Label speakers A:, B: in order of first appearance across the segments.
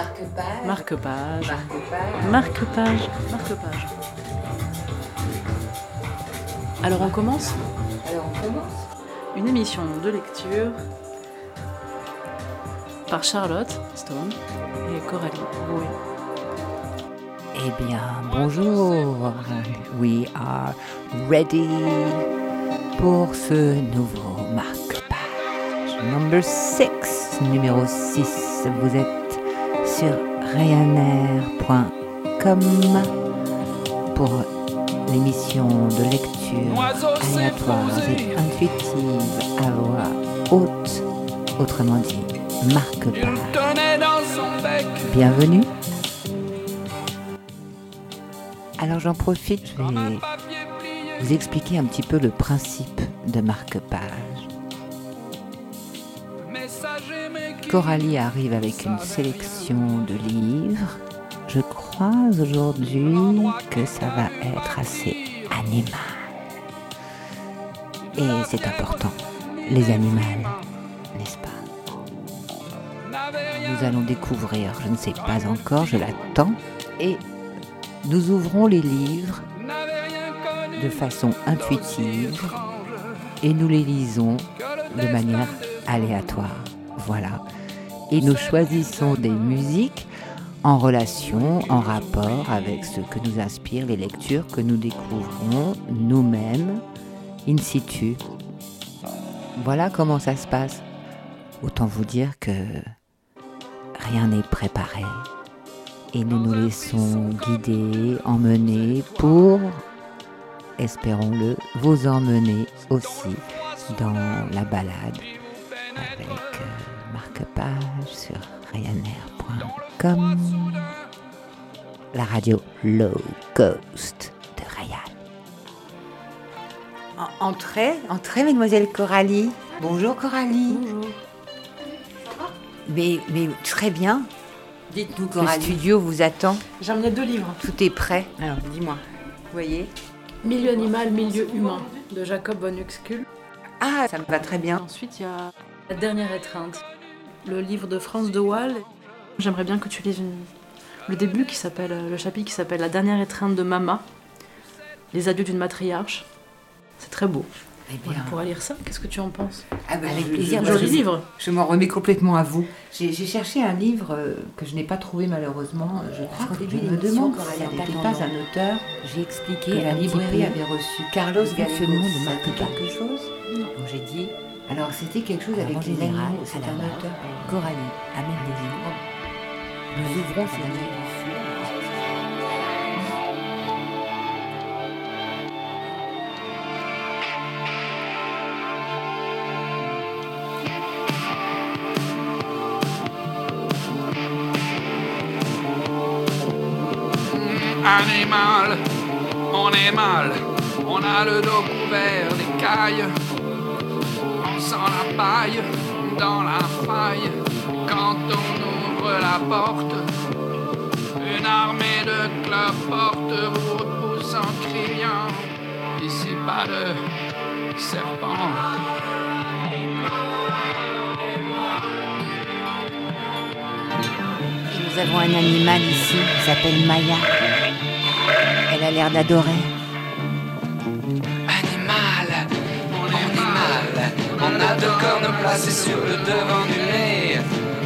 A: Marque-page.
B: Marque-page.
A: Marque-page.
B: Marque-page. Marque-page. Alors on commence?
A: Alors on commence
B: Une émission de lecture par Charlotte Stone et Coralie Boué.
C: Eh bien, bonjour. We are ready pour ce nouveau marque-page. Number 6, numéro 6. Vous êtes sur ryanair.com pour l'émission de lecture aléatoire et intuitive à voix haute, autrement dit, marque-page. Bienvenue. Alors j'en profite, je vais vous expliquer un petit peu le principe de marque-page. Coralie arrive avec une sélection de livres. Je crois aujourd'hui que ça va être assez animal. Et c'est important, les animaux, n'est-ce pas? Nous allons découvrir, je ne sais pas encore, je l'attends, et nous ouvrons les livres de façon intuitive et nous les lisons de manière aléatoire. Voilà. Et nous choisissons des musiques en relation, en rapport avec ce que nous inspirent les lectures que nous découvrons nous-mêmes, in situ. Voilà comment ça se passe. Autant vous dire que rien n'est préparé et nous nous laissons guider, emmener pour, espérons-le, vous emmener aussi dans la balade avec marque-page sur ryanair.com, la radio low cost de Ryan. Entrez, entrez, mademoiselle Coralie. Bonjour Coralie.
B: Bonjour.
C: Mais, mais très bien.
B: Dites-nous
C: Le studio vous attend.
B: J'ai emmené deux livres.
C: Tout est prêt. Alors, dis-moi. Vous voyez
B: Milieu animal, milieu humain de Jacob von.
C: Ah, ça me va très bien.
B: Ensuite, il y a La dernière étreinte, le livre de France de Waal. J'aimerais bien que tu lises une- le début qui s'appelle, le chapitre qui s'appelle La dernière étreinte de Mama, les adieux d'une matriarche. C'est très beau.
C: Eh
B: Voilà, on pourra lire ça. Qu'est-ce que tu en penses?
C: Ah bah, avec
B: Je-
C: plaisir.
B: Joli
C: je-
B: livre.
C: Je m'en remets complètement à vous. J'ai j'ai cherché un livre euh, que je n'ai pas trouvé malheureusement. Je crois que
A: début
C: je me demande si ce n'était
A: pas
C: pas un auteur
A: J'ai expliqué
C: que la librairie avait reçu. Carlos Gallegos.
A: de
C: Ça dit quelque chose? Donc j'ai dit. Alors c'était quelque chose avec les animaux.
A: à
C: C'est un auteur.
A: Coralie amène des livres. Nous ouvrons ces livres.
D: Animal, on est mal, on a le dos couvert d'écailles, paille dans la faille quand on ouvre la porte. Une armée de cloportes vous repousse en criant, ici pas de serpent.
C: Nous avons un animal ici qui s'appelle Maya. Elle a l'air d'adorer.
D: On a deux cornes placées sur le devant du nez.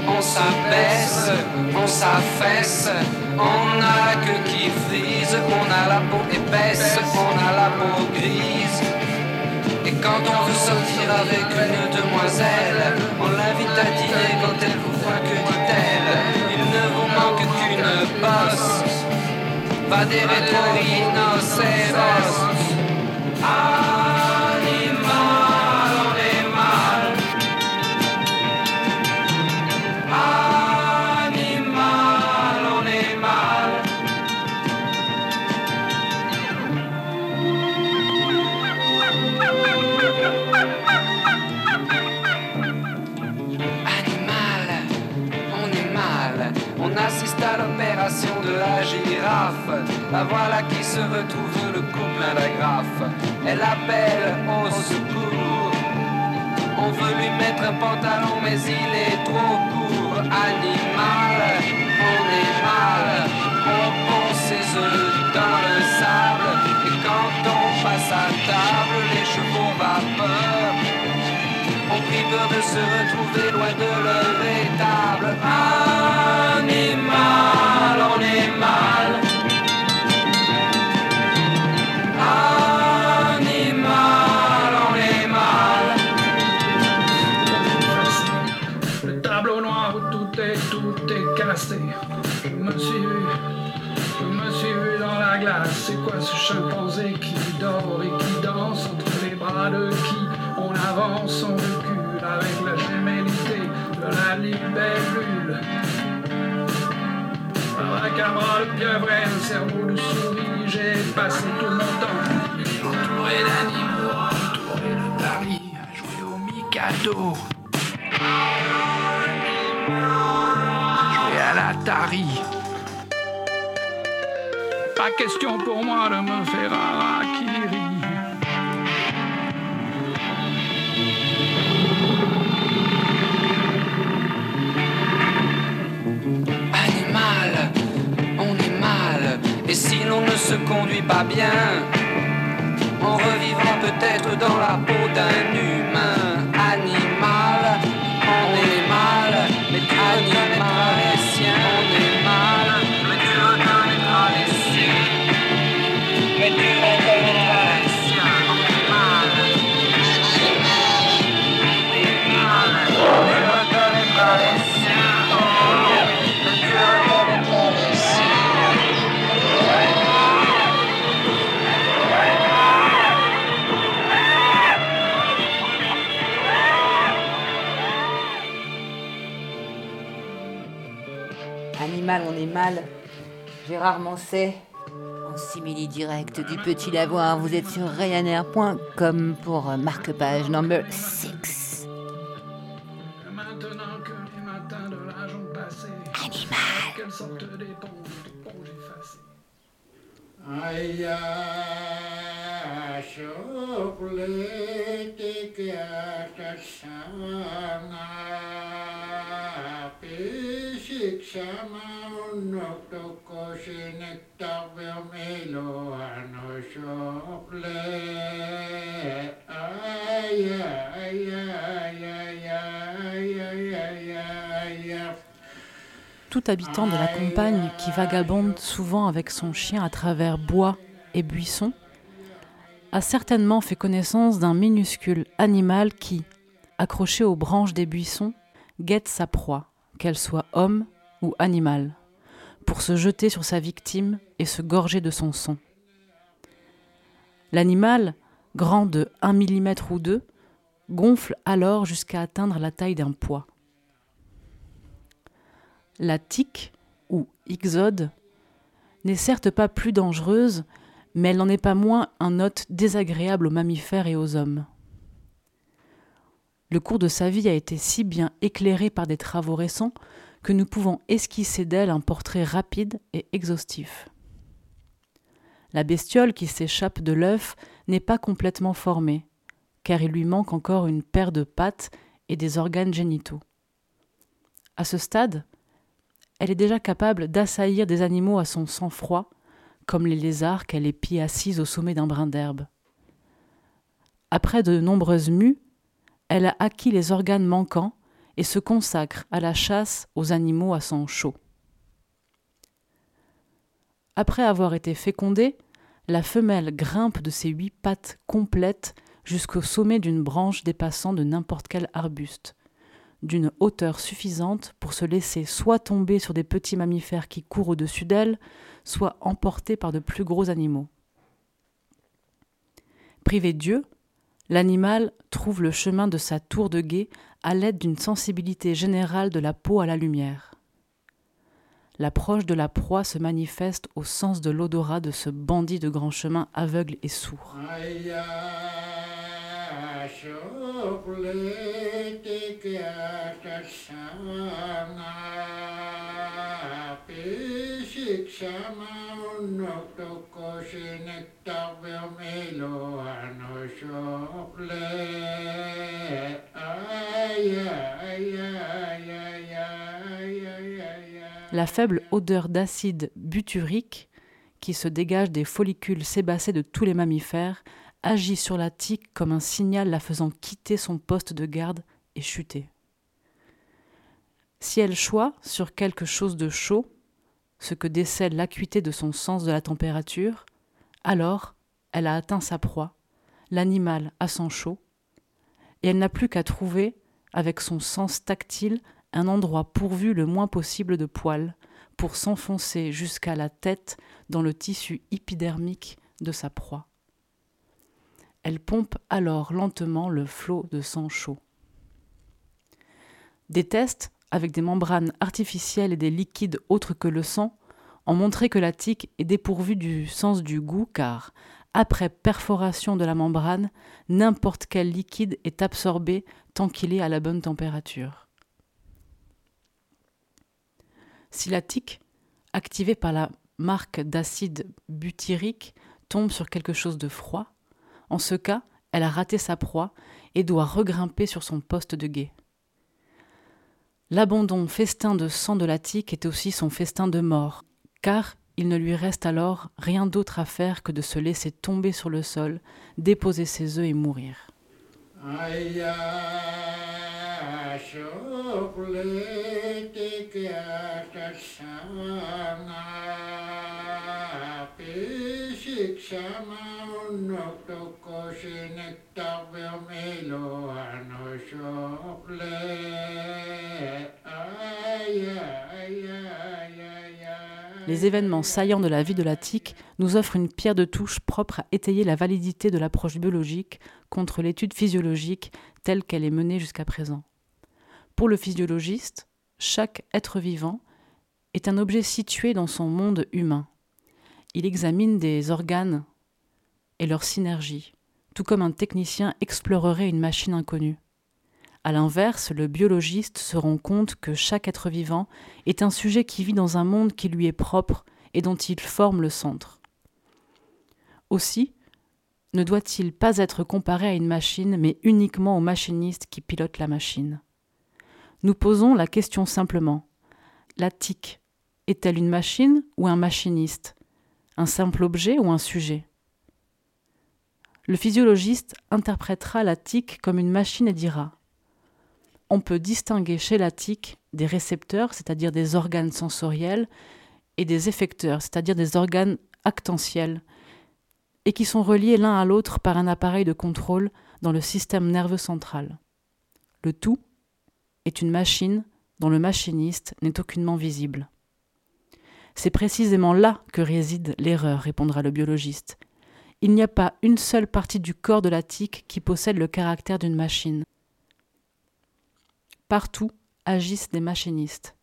D: On s'abaisse, on s'affaisse. On a la queue qui frise, on a la peau épaisse, on a la peau grise. Et quand on veut sortir avec une demoiselle, on l'invite à dîner quand elle vous voit, que dit-elle? Il ne vous manque qu'une bosse. Va des rétro-rhinocéros. Animal, La voilà qui se retrouve le couple à la graffe. Elle appelle au secours. On veut lui mettre un pantalon, mais il est trop court. Animal, on est mal. On pond ses œufs dans le sable. Et quand on
E: passe à table, les chevaux vapeur. On prie peur de se retrouver loin de leur étable. Animal, on est mal. Quoi ce chimpanzé qui dort et qui danse entre les bras de qui on avance, on recule avec la gémellité de la libellule. Abracabra, le pieuvre un cerveau de souris, j'ai passé tout mon temps entouré d'animaux, entouré de Paris, à jouer au Mikado. Jouer à l'Atari. Pas question pour moi de me faire un.
D: Animal, on est mal. Et si l'on ne se conduit pas bien, on revivra peut-être dans la peau d'un humain.
C: Gérard Manset. En simili direct du Petit Lavoir, vous êtes sur Ryanair.com pour euh, marque-page number 6.
E: Maintenant que les matins de l'âge ont passé.
C: Animal.
E: Quelle sorte d'éponge, d'éponge effacée.
B: Tout habitant de la campagne qui vagabonde souvent avec son chien à travers bois et buissons a certainement fait connaissance d'un minuscule animal qui, accroché aux branches des buissons, guette sa proie, qu'elle soit homme ou animal, pour se jeter sur sa victime et se gorger de son sang. L'animal, grand de 1 mm ou 2, gonfle alors jusqu'à atteindre la taille d'un pois. La tique, ou ixode, n'est certes pas plus dangereuse, mais elle n'en est pas moins un hôte désagréable aux mammifères et aux hommes. Le cours de sa vie a été si bien éclairé par des travaux récents que nous pouvons esquisser d'elle un portrait rapide et exhaustif. La bestiole qui s'échappe de l'œuf n'est pas complètement formée, car il lui manque encore une paire de pattes et des organes génitaux. À ce stade, elle est déjà capable d'assaillir des animaux à son sang-froid, comme les lézards qu'elle épie assises au sommet d'un brin d'herbe. Après de nombreuses mues, elle a acquis les organes manquants et se consacre à la chasse aux animaux à sang chaud. Après avoir été fécondée, la femelle grimpe de ses huit pattes complètes jusqu'au sommet d'une branche dépassant de n'importe quel arbuste, d'une hauteur suffisante pour se laisser soit tomber sur des petits mammifères qui courent au-dessus d'elle, soit emportée par de plus gros animaux. Privé Dieu, l'animal trouve le chemin de sa tour de guet à l'aide d'une sensibilité générale de la peau à la lumière. L'approche de la proie se manifeste au sens de l'odorat de ce bandit de grand chemin aveugle et sourd. La faible odeur d'acide butyrique qui se dégage des follicules sébacés de tous les mammifères agit sur la tique comme un signal la faisant quitter son poste de garde et chuter. Si elle choit sur quelque chose de chaud, ce que décèle l'acuité de son sens de la température, alors elle a atteint sa proie, l'animal à sang chaud, et elle n'a plus qu'à trouver, avec son sens tactile, un endroit pourvu le moins possible de poils, pour s'enfoncer jusqu'à la tête dans le tissu épidermique de sa proie. Elle pompe alors lentement le flot de sang chaud. Des avec des membranes artificielles et des liquides autres que le sang ont montré que la tique est dépourvue du sens du goût car, après perforation de la membrane, n'importe quel liquide est absorbé tant qu'il est à la bonne température. Si la tique, activée par la marque d'acide butyrique, tombe sur quelque chose de froid, en ce cas, elle a raté sa proie et doit regrimper sur son poste de guet. L'abandon festin de sang de la tique est aussi son festin de mort, car il ne lui reste alors rien d'autre à faire que de se laisser tomber sur le sol, déposer ses œufs et mourir. Les événements saillants de la vie de la tique nous offrent une pierre de touche propre à étayer la validité de l'approche biologique contre l'étude physiologique telle qu'elle est menée jusqu'à présent. Pour le physiologiste, chaque être vivant est un objet situé dans son monde humain. Il examine des organes et leur synergie, tout comme un technicien explorerait une machine inconnue. A l'inverse, le biologiste se rend compte que chaque être vivant est un sujet qui vit dans un monde qui lui est propre et dont il forme le centre. Aussi, ne doit-il pas être comparé à une machine, mais uniquement au machiniste qui pilote la machine Nous posons la question simplement. La tique est-elle une machine ou un machiniste? Un simple objet ou un sujet? Le physiologiste interprétera la tique comme une machine et dira on peut distinguer chez la tique des récepteurs, c'est-à-dire des organes sensoriels, et des effecteurs, c'est-à-dire des organes actentiels, et qui sont reliés l'un à l'autre par un appareil de contrôle dans le système nerveux central. Le tout est une machine dont le machiniste n'est aucunement visible. C'est précisément là que réside l'erreur, répondra le biologiste. Il n'y a pas une seule partie du corps de la tique qui possède le caractère d'une machine. Partout agissent des machinistes.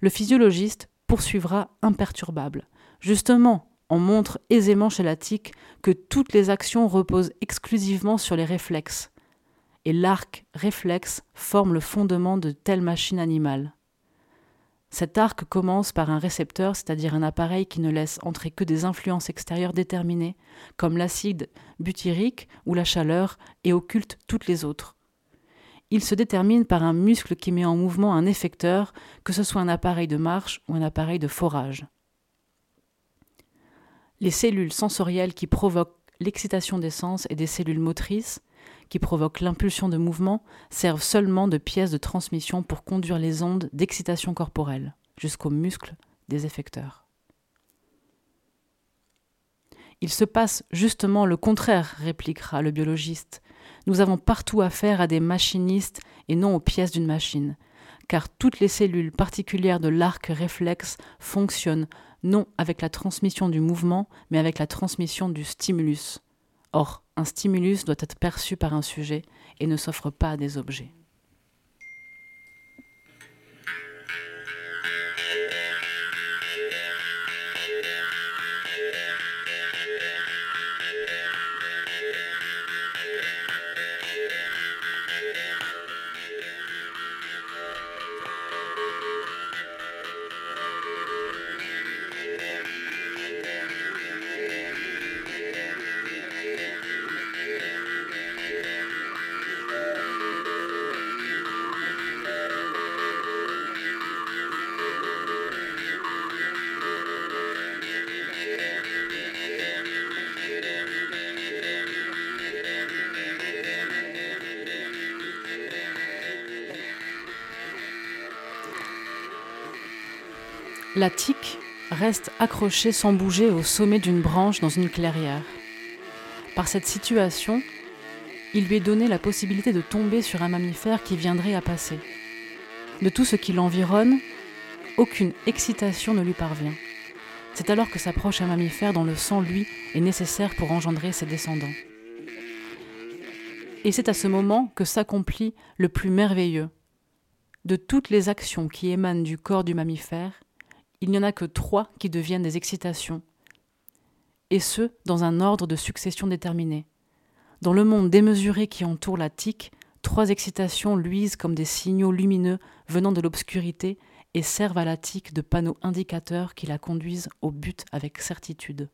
B: Le physiologiste poursuivra imperturbable. Justement, on montre aisément chez la tique que toutes les actions reposent exclusivement sur les réflexes. Et l'arc réflexe forme le fondement de telle machine animale. Cet arc commence par un récepteur, c'est-à-dire un appareil qui ne laisse entrer que des influences extérieures déterminées, comme l'acide butyrique ou la chaleur, et occulte toutes les autres il se détermine par un muscle qui met en mouvement un effecteur, que ce soit un appareil de marche ou un appareil de forage. Les cellules sensorielles qui provoquent l'excitation des sens et des cellules motrices, qui provoquent l'impulsion de mouvement, servent seulement de pièces de transmission pour conduire les ondes d'excitation corporelle jusqu'aux muscles des effecteurs. Il se passe justement le contraire, répliquera le biologiste. Nous avons partout affaire à des machinistes et non aux pièces d'une machine, car toutes les cellules particulières de l'arc réflexe fonctionnent non avec la transmission du mouvement, mais avec la transmission du stimulus. Or, un stimulus doit être perçu par un sujet et ne s'offre pas à des objets. La tique reste accrochée sans bouger au sommet d'une branche dans une clairière. Par cette situation, il lui est donné la possibilité de tomber sur un mammifère qui viendrait à passer. De tout ce qui l'environne, aucune excitation ne lui parvient. C'est alors que s'approche un mammifère dont le sang, lui, est nécessaire pour engendrer ses descendants. Et c'est à ce moment que s'accomplit le plus merveilleux. De toutes les actions qui émanent du corps du mammifère, il n'y en a que trois qui deviennent des excitations, et ce, dans un ordre de succession déterminé. Dans le monde démesuré qui entoure la tique, trois excitations luisent comme des signaux lumineux venant de l'obscurité et servent à la tique de panneaux indicateurs qui la conduisent au but avec certitude.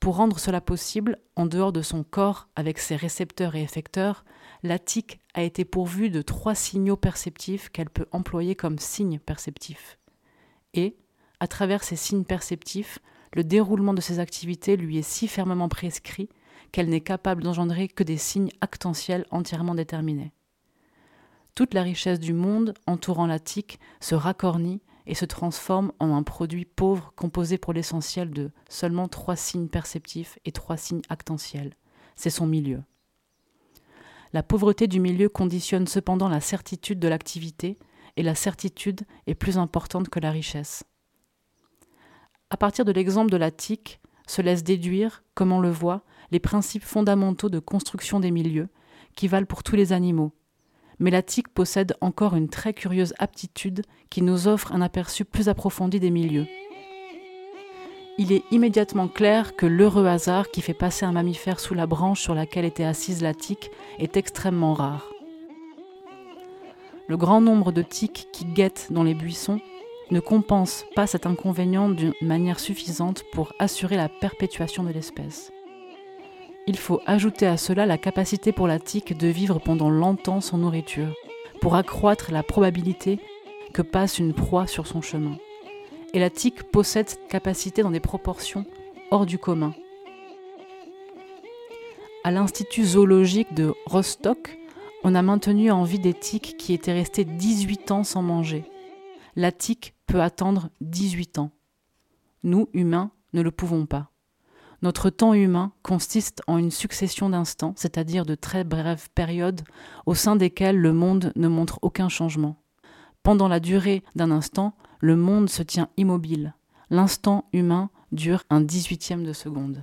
B: Pour rendre cela possible, en dehors de son corps avec ses récepteurs et effecteurs, la tique a été pourvue de trois signaux perceptifs qu'elle peut employer comme signes perceptifs. Et, à travers ces signes perceptifs, le déroulement de ses activités lui est si fermement prescrit qu'elle n'est capable d'engendrer que des signes actentiels entièrement déterminés. Toute la richesse du monde entourant la tique se racornit et se transforme en un produit pauvre composé pour l'essentiel de seulement trois signes perceptifs et trois signes actentiels. C'est son milieu. La pauvreté du milieu conditionne cependant la certitude de l'activité, et la certitude est plus importante que la richesse. À partir de l'exemple de la tique, se laissent déduire, comme on le voit, les principes fondamentaux de construction des milieux, qui valent pour tous les animaux. Mais la tique possède encore une très curieuse aptitude qui nous offre un aperçu plus approfondi des milieux. Il est immédiatement clair que l'heureux hasard qui fait passer un mammifère sous la branche sur laquelle était assise la tique est extrêmement rare. Le grand nombre de tiques qui guettent dans les buissons ne compense pas cet inconvénient d'une manière suffisante pour assurer la perpétuation de l'espèce. Il faut ajouter à cela la capacité pour la tique de vivre pendant longtemps sans nourriture, pour accroître la probabilité que passe une proie sur son chemin. Et la tique possède cette capacité dans des proportions hors du commun. À l'Institut zoologique de Rostock, on a maintenu en vie des tiques qui étaient restées 18 ans sans manger. La tique peut attendre 18 ans. Nous, humains, ne le pouvons pas. Notre temps humain consiste en une succession d'instants, c'est-à-dire de très brèves périodes au sein desquelles le monde ne montre aucun changement. Pendant la durée d'un instant, le monde se tient immobile. L'instant humain dure un dix-huitième de seconde.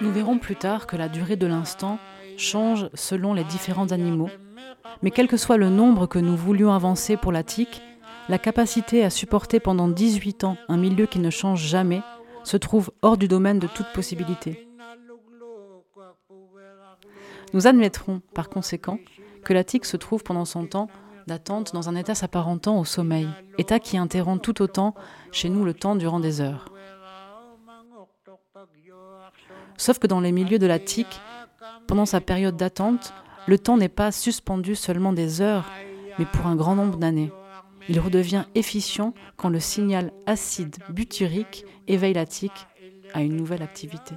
B: Nous verrons plus tard que la durée de l'instant change selon les différents animaux, mais quel que soit le nombre que nous voulions avancer pour la tique, la capacité à supporter pendant 18 ans un milieu qui ne change jamais se trouve hors du domaine de toute possibilité. Nous admettrons par conséquent que la tique se trouve pendant son temps d'attente dans un état s'apparentant au sommeil, état qui interrompt tout autant chez nous le temps durant des heures. Sauf que dans les milieux de la tique, pendant sa période d'attente, le temps n'est pas suspendu seulement des heures, mais pour un grand nombre d'années. Il redevient efficient quand le signal acide butyrique éveille la tique à une nouvelle activité.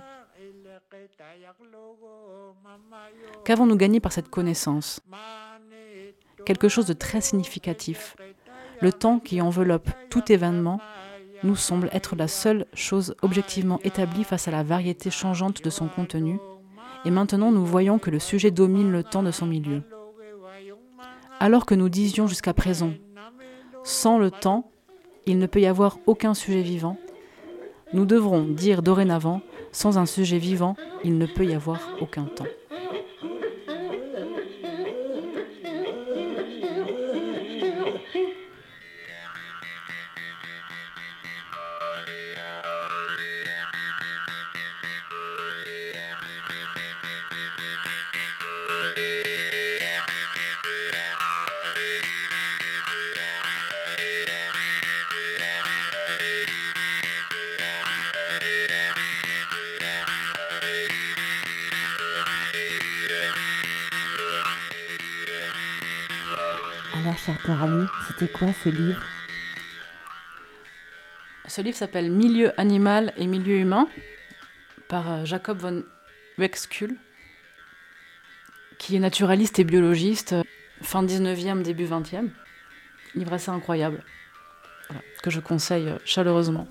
B: Qu'avons-nous gagné par cette connaissance? Quelque chose de très significatif. Le temps qui enveloppe tout événement nous semble être la seule chose objectivement établie face à la variété changeante de son contenu, et maintenant nous voyons que le sujet domine le temps de son milieu. Alors que nous disions jusqu'à présent, sans le temps, il ne peut y avoir aucun sujet vivant, nous devrons dire dorénavant, sans un sujet vivant, il ne peut y avoir aucun temps.
C: Quoi ce livre
B: Ce livre s'appelle Milieu animal et milieu humain par euh, Jacob von Wexkull, qui est naturaliste et biologiste, euh, fin 19e, début 20e. Livre assez incroyable, que je conseille euh, chaleureusement.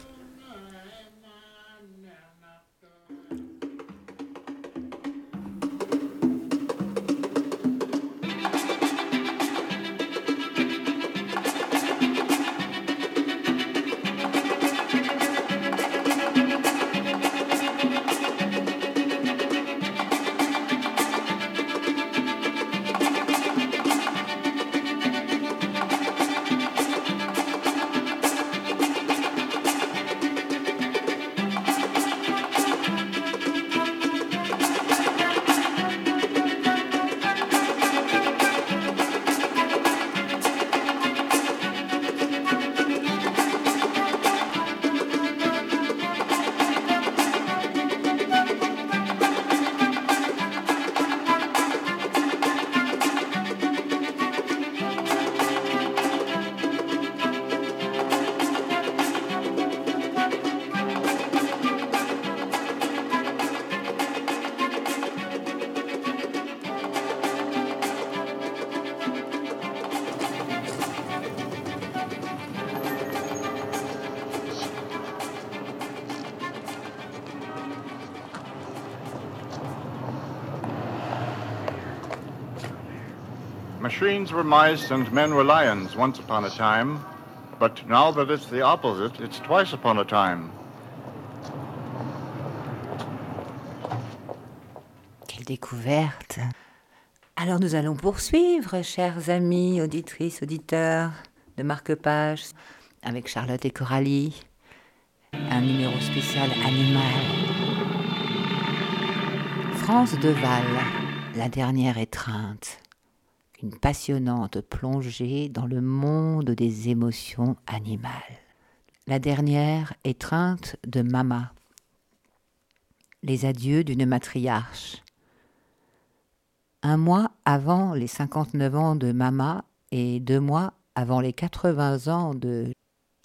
F: Machines were mice and men were lions once upon a time, but now that it's the opposite, it's twice upon a time.
C: Quelle découverte Alors nous allons poursuivre, chers amis, auditrices, auditeurs de Marque-Page, avec Charlotte et Coralie, un numéro spécial animal. France Deval, la dernière étreinte. Une passionnante plongée dans le monde des émotions animales. La dernière étreinte de Mama. Les adieux d'une matriarche. Un mois avant les 59 ans de Mama et deux mois avant les 80 ans de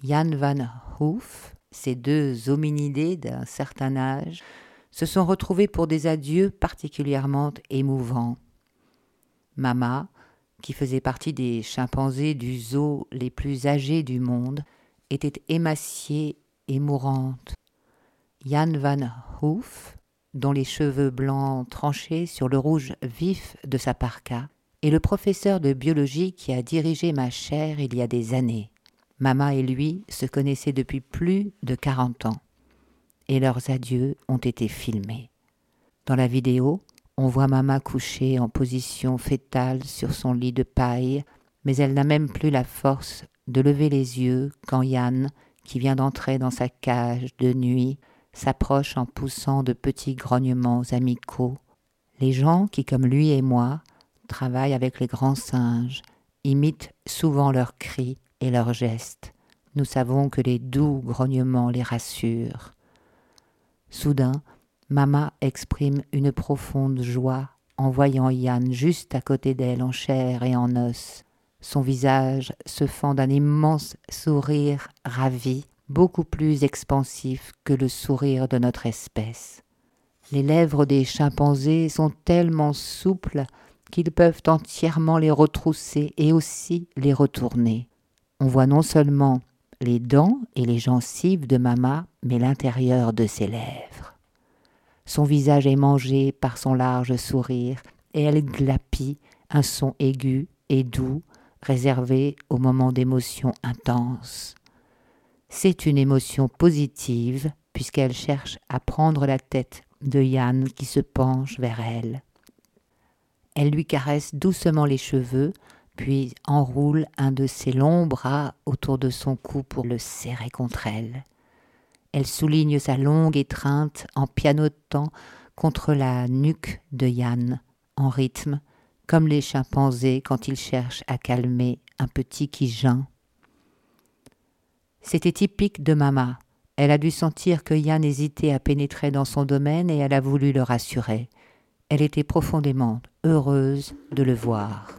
C: Jan van Hoof, ces deux hominidés d'un certain âge se sont retrouvés pour des adieux particulièrement émouvants. Mama, qui faisait partie des chimpanzés du zoo les plus âgés du monde, était émaciée et mourante. Jan van Hoof, dont les cheveux blancs tranchaient sur le rouge vif de sa parka, est le professeur de biologie qui a dirigé ma chaire il y a des années. Mama et lui se connaissaient depuis plus de quarante ans, et leurs adieux ont été filmés. Dans la vidéo, on voit Mama couchée en position fétale sur son lit de paille, mais elle n'a même plus la force de lever les yeux quand Yann, qui vient d'entrer dans sa cage de nuit, s'approche en poussant de petits grognements amicaux. Les gens qui, comme lui et moi, travaillent avec les grands singes, imitent souvent leurs cris et leurs gestes. Nous savons que les doux grognements les rassurent. Soudain, Mama exprime une profonde joie en voyant Yann juste à côté d'elle en chair et en os. Son visage se fend d'un immense sourire ravi, beaucoup plus expansif que le sourire de notre espèce. Les lèvres des chimpanzés sont tellement souples qu'ils peuvent entièrement les retrousser et aussi les retourner. on voit non seulement les dents et les gencives de Mama, mais l'intérieur de ses lèvres. Son visage est mangé par son large sourire, et elle glapit un son aigu et doux, réservé au moment d'émotion intense. C'est une émotion positive, puisqu'elle cherche à prendre la tête de Yann qui se penche vers elle. Elle lui caresse doucement les cheveux, puis enroule un de ses longs bras autour de son cou pour le serrer contre elle. Elle souligne sa longue étreinte en pianotant contre la nuque de Yann, en rythme, comme les chimpanzés quand ils cherchent à calmer un petit qui geint. C'était typique de Mama. Elle a dû sentir que Yann hésitait à pénétrer dans son domaine et elle a voulu le rassurer. Elle était profondément heureuse de le voir.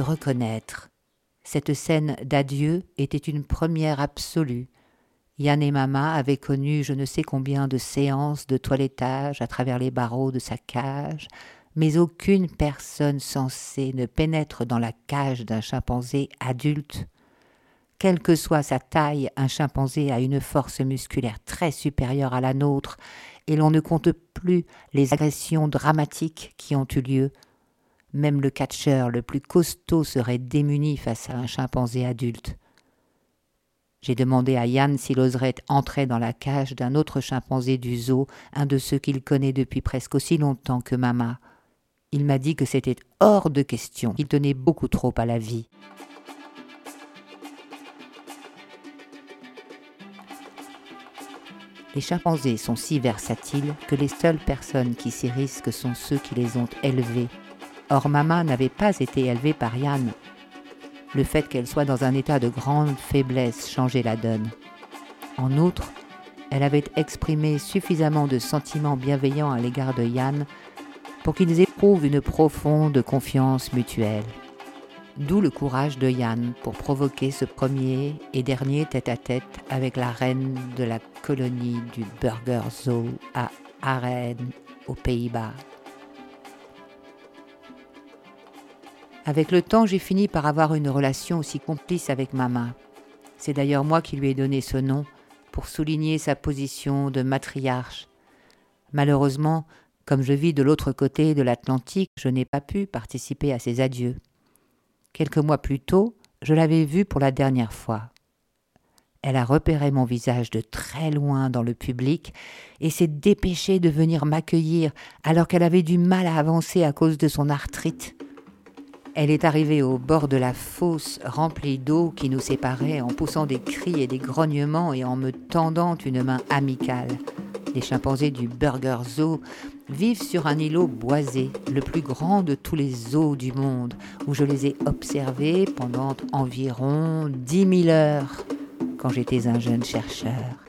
C: Reconnaître. Cette scène d'adieu était une première absolue. Yann et Mama avaient connu je ne sais combien de séances de toilettage à travers les barreaux de sa cage, mais aucune personne censée ne pénètre dans la cage d'un chimpanzé adulte. Quelle que soit sa taille, un chimpanzé a une force musculaire très supérieure à la nôtre, et l'on ne compte plus les agressions dramatiques qui ont eu lieu. Même le catcheur le plus costaud serait démuni face à un chimpanzé adulte. J'ai demandé à Yann s'il oserait entrer dans la cage d'un autre chimpanzé du zoo, un de ceux qu'il connaît depuis presque aussi longtemps que Mama. Il m'a dit que c'était hors de question, qu'il tenait beaucoup trop à la vie. Les chimpanzés sont si versatiles que les seules personnes qui s'y risquent sont ceux qui les ont élevés. Or Mama n'avait pas été élevée par Yann, le fait qu'elle soit dans un état de grande faiblesse changeait la donne. En outre, elle avait exprimé suffisamment de sentiments bienveillants à l'égard de Yann pour qu'ils éprouvent une profonde confiance mutuelle. D'où le courage de Yann pour provoquer ce premier et dernier tête-à-tête avec la reine de la colonie du Burger Zoo à Arène, aux Pays-Bas. Avec le temps, j'ai fini par avoir une relation aussi complice avec Mama. C'est d'ailleurs moi qui lui ai donné ce nom pour souligner sa position de matriarche. Malheureusement, comme je vis de l'autre côté de l'Atlantique, je n'ai pas pu participer à ses adieux. Quelques mois plus tôt, je l'avais vue pour la dernière fois. Elle a repéré mon visage de très loin dans le public et s'est dépêchée de venir m'accueillir alors qu'elle avait du mal à avancer à cause de son arthrite. Elle est arrivée au bord de la fosse remplie d'eau qui nous séparait en poussant des cris et des grognements et en me tendant une main amicale. Les chimpanzés du Burger Zoo vivent sur un îlot boisé, le plus grand de tous les zoos du monde, où je les ai observés pendant environ dix mille heures quand j'étais un jeune chercheur.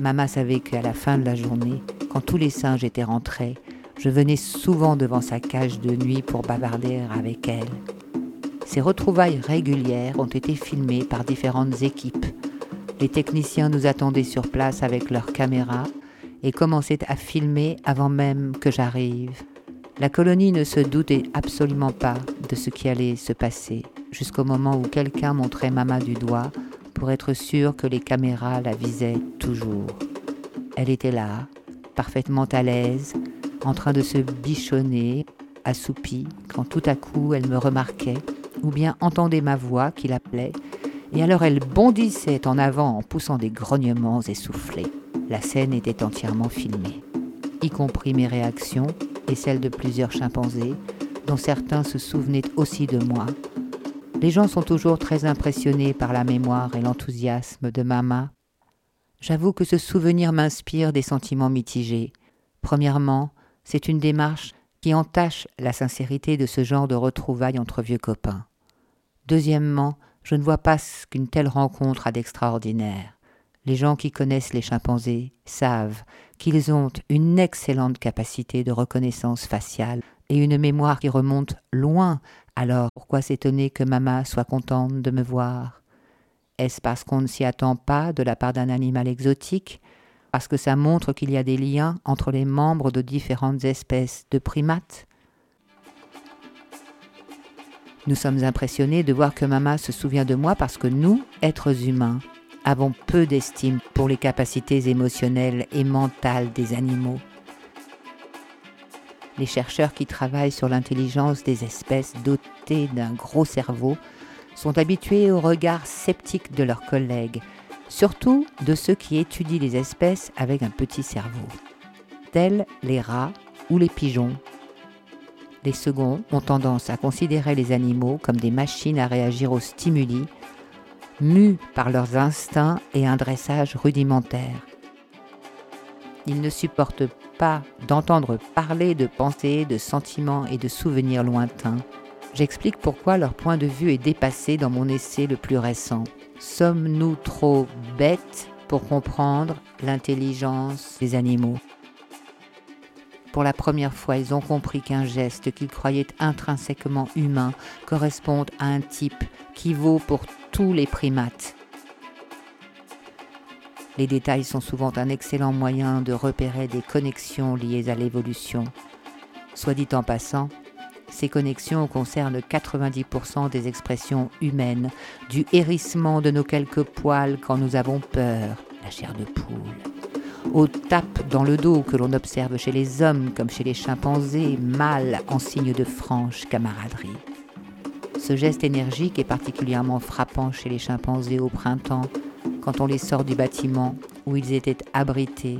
C: Mama savait qu'à la fin de la journée, quand tous les singes étaient rentrés, je venais souvent devant sa cage de nuit pour bavarder avec elle. Ces retrouvailles régulières ont été filmées par différentes équipes. Les techniciens nous attendaient sur place avec leurs caméras et commençaient à filmer avant même que j'arrive. La colonie ne se doutait absolument pas de ce qui allait se passer, jusqu'au moment où quelqu'un montrait Mama du doigt pour être sûr que les caméras la visaient toujours. Elle était là, parfaitement à l'aise, en train de se bichonner, assoupie, quand tout à coup elle me remarquait, ou bien entendait ma voix qui l'appelait, et alors elle bondissait en avant en poussant des grognements essoufflés. La scène était entièrement filmée, y compris mes réactions et celles de plusieurs chimpanzés, dont certains se souvenaient aussi de moi. Les gens sont toujours très impressionnés par la mémoire et l'enthousiasme de Mama. J'avoue que ce souvenir m'inspire des sentiments mitigés. Premièrement, c'est une démarche qui entache la sincérité de ce genre de retrouvailles entre vieux copains. Deuxièmement, je ne vois pas qu'une telle rencontre a d'extraordinaire. Les gens qui connaissent les chimpanzés savent qu'ils ont une excellente capacité de reconnaissance faciale et une mémoire qui remonte loin. Alors pourquoi s'étonner que maman soit contente de me voir? Est-ce parce qu'on ne s'y attend pas de la part d'un animal exotique? Parce que ça montre qu'il y a des liens entre les membres de différentes espèces de primates Nous sommes impressionnés de voir que maman se souvient de moi parce que nous, êtres humains, avons peu d'estime pour les capacités émotionnelles et mentales des animaux. Les chercheurs qui travaillent sur l'intelligence des espèces dotées d'un gros cerveau sont habitués au regard sceptique de leurs collègues, surtout de ceux qui étudient les espèces avec un petit cerveau, tels les rats ou les pigeons. Les seconds ont tendance à considérer les animaux comme des machines à réagir aux stimuli mus par leurs instincts et un dressage rudimentaire. Ils ne supportent pas d'entendre parler de pensées, de sentiments et de souvenirs lointains. J'explique pourquoi leur point de vue est dépassé dans mon essai le plus récent. Sommes-nous trop bêtes pour comprendre l'intelligence des animaux? Pour la première fois, ils ont compris qu'un geste qu'ils croyaient intrinsèquement humain correspond à un type qui vaut pour tous les primates. Les détails sont souvent un excellent moyen de repérer des connexions liées à l'évolution. Soit dit en passant, ces connexions concernent 90% des expressions humaines, du hérissement de nos quelques poils quand nous avons peur, la chair de poule, aux tapes dans le dos que l'on observe chez les hommes comme chez les chimpanzés, mâles en signe de franche camaraderie. Ce geste énergique est particulièrement frappant chez les chimpanzés au printemps, quand on les sort du bâtiment où ils étaient abrités.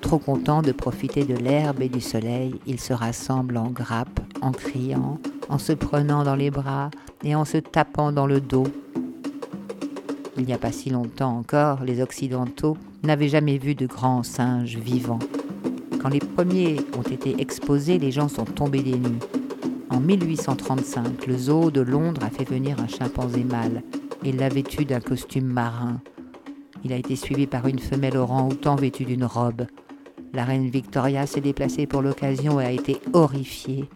C: Trop contents de profiter de l'herbe et du soleil, ils se rassemblent en grappe, en criant, en se prenant dans les bras et en se tapant dans le dos. Il n'y a pas si longtemps encore, les Occidentaux n'avaient jamais vu de grands singes vivants. Quand les premiers ont été exposés, les gens sont tombés des nues. En 1835, le zoo de Londres a fait venir un chimpanzé mâle. Il l'a vêtu d'un costume marin. Il a été suivi par une femelle orang-outan vêtue d'une robe. La reine Victoria s'est déplacée pour l'occasion et a été horrifiée.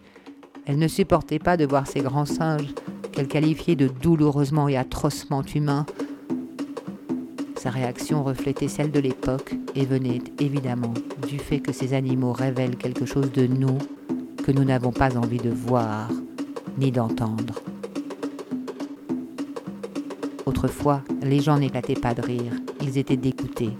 C: Elle ne supportait pas de voir ces grands singes qu'elle qualifiait de douloureusement et atrocement humains, sa réaction reflétait celle de l'époque et venait évidemment du fait que ces animaux révèlent quelque chose de nous que nous n'avons pas envie de voir ni d'entendre. Autrefois, les gens n'éclataient pas de rire, ils étaient dégoûtés.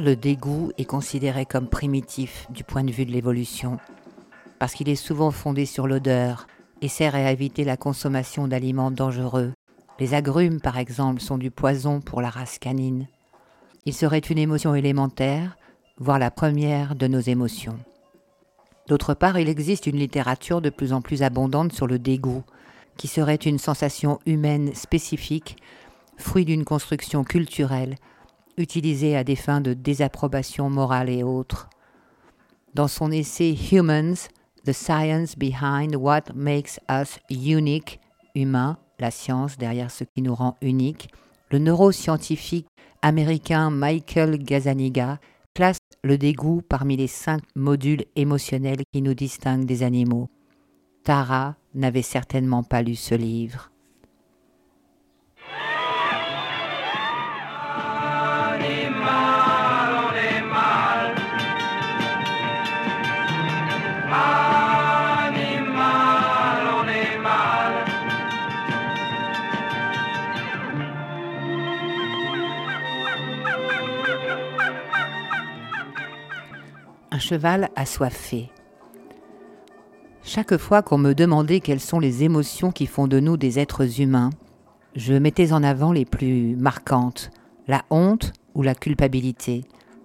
C: Le dégoût est considéré comme primitif du point de vue de l'évolution, parce qu'il est souvent fondé sur l'odeur et sert à éviter la consommation d'aliments dangereux. Les agrumes, par exemple, sont du poison pour la race canine. Il serait une émotion élémentaire, voire la première de nos émotions. D'autre part, il existe une littérature de plus en plus abondante sur le dégoût, qui serait une sensation humaine spécifique, fruit d'une construction culturelle utilisé à des fins de désapprobation morale et autres. Dans son essai Humans, The Science Behind What Makes Us Unique, humain, la science derrière ce qui nous rend unique, le neuroscientifique américain Michael Gazaniga classe le dégoût parmi les cinq modules émotionnels qui nous distinguent des animaux. Tara n'avait certainement pas lu ce livre. Cheval assoiffé. Chaque fois qu'on me demandait quelles sont les émotions qui font de nous des êtres humains, je mettais en avant les plus marquantes, la honte ou la culpabilité,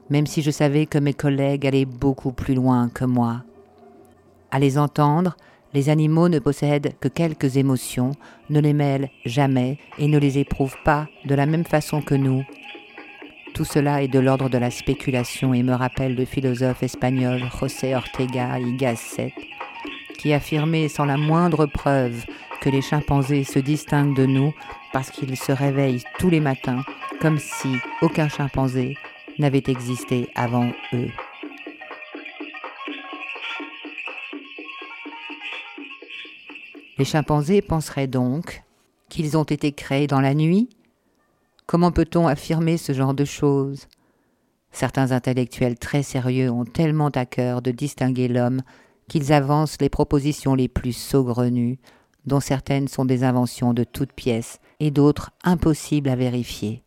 C: même si je savais que mes collègues allaient beaucoup plus loin que moi. À les entendre, Les animaux ne possèdent que quelques émotions, ne les mêlent jamais et ne les éprouvent pas de la même façon que nous. Tout cela est de l'ordre de la spéculation et me rappelle le philosophe espagnol José Ortega y Gasset, qui affirmait sans la moindre preuve que les chimpanzés se distinguent de nous parce qu'ils se réveillent tous les matins comme si aucun chimpanzé n'avait existé avant eux. Les chimpanzés penseraient donc qu'ils ont été créés dans la nuit Comment peut-on affirmer ce genre de choses? Certains intellectuels très sérieux ont tellement à cœur de distinguer l'homme qu'ils avancent les propositions les plus saugrenues, dont certaines sont des inventions de toutes pièces et d'autres impossibles à vérifier.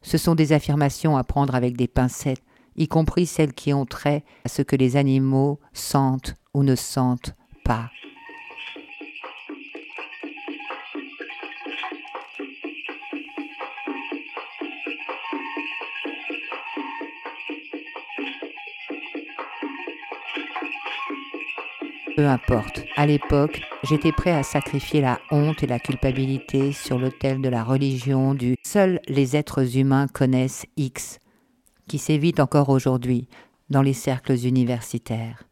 C: Ce sont des affirmations à prendre avec des pincettes, y compris celles qui ont trait à ce que les animaux sentent ou ne sentent pas. Peu importe, à l'époque, j'étais prêt à sacrifier la honte et la culpabilité sur l'autel de la religion du Seuls les êtres humains connaissent X, qui s'évite encore aujourd'hui dans les cercles universitaires.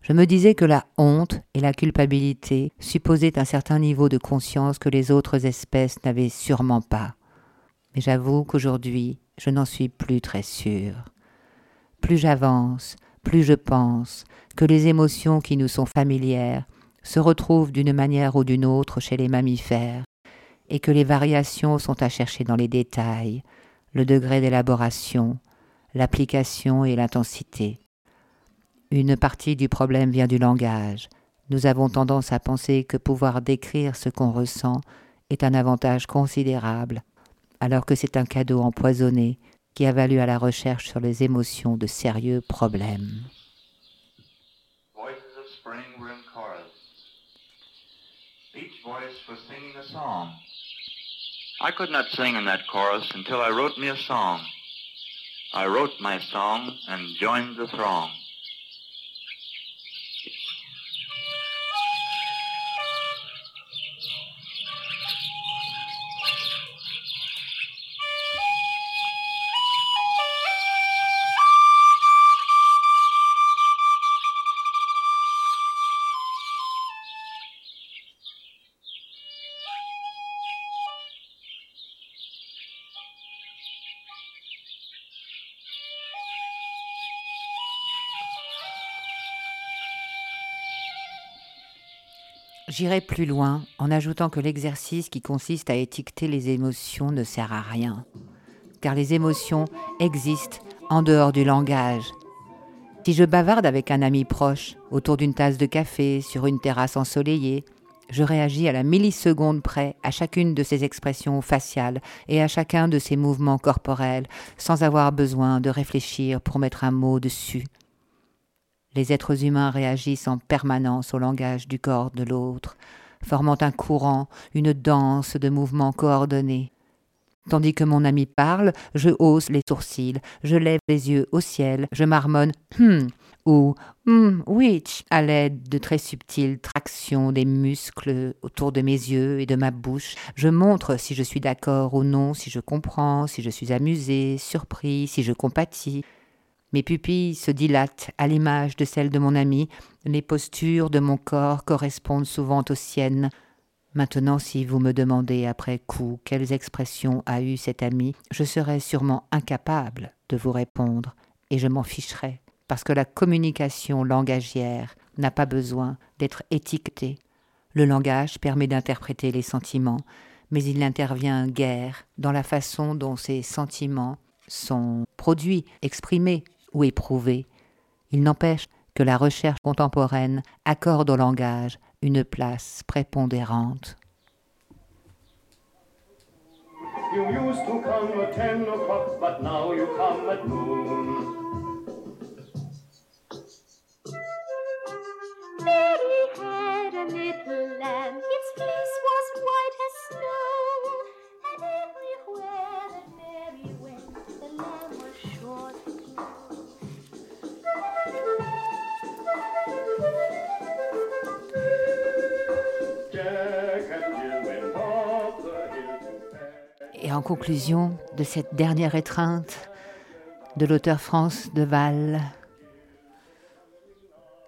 C: Je me disais que la honte et la culpabilité supposaient un certain niveau de conscience que les autres espèces n'avaient sûrement pas. Mais j'avoue qu'aujourd'hui, je n'en suis plus très sûr. Plus j'avance, plus je pense que les émotions qui nous sont familières se retrouvent d'une manière ou d'une autre chez les mammifères, et que les variations sont à chercher dans les détails, le degré d'élaboration, l'application et l'intensité. Une partie du problème vient du langage. Nous avons tendance à penser que pouvoir décrire ce qu'on ressent est un avantage considérable, alors que c'est un cadeau empoisonné qui a valu à la recherche sur les émotions de sérieux problèmes.
F: I could not sing in that chorus until I wrote me a song. I wrote my song and joined the throng.
C: J'irai plus loin en ajoutant que l'exercice qui consiste à étiqueter les émotions ne sert à rien, car les émotions existent en dehors du langage. Si je bavarde avec un ami proche autour d'une tasse de café sur une terrasse ensoleillée, je réagis à la milliseconde près à chacune de ses expressions faciales et à chacun de ses mouvements corporels, sans avoir besoin de réfléchir pour mettre un mot dessus. Les êtres humains réagissent en permanence au langage du corps de l'autre, formant un courant, une danse de mouvements coordonnés. Tandis que mon ami parle, je hausse les sourcils, je lève les yeux au ciel, je marmonne hum ou hum which à l'aide de très subtiles tractions des muscles autour de mes yeux et de ma bouche. Je montre si je suis d'accord ou non, si je comprends, si je suis amusé, surpris, si je compatis. Mes pupilles se dilatent à l'image de celles de mon ami, les postures de mon corps correspondent souvent aux siennes. Maintenant, si vous me demandez après coup quelles expressions a eu cet ami, je serais sûrement incapable de vous répondre, et je m'en ficherais, parce que la communication langagière n'a pas besoin d'être étiquetée. Le langage permet d'interpréter les sentiments, mais il n'intervient guère dans la façon dont ces sentiments sont produits, exprimés ou éprouvé. Il n'empêche que la recherche contemporaine accorde au langage une place prépondérante.
G: You used to come at ten o'clock, but now you come at noon.
H: Mary had a little lamb, its fleece was white as snow, and everywhere Et
C: en conclusion de cette dernière étreinte de l'auteur France de Val,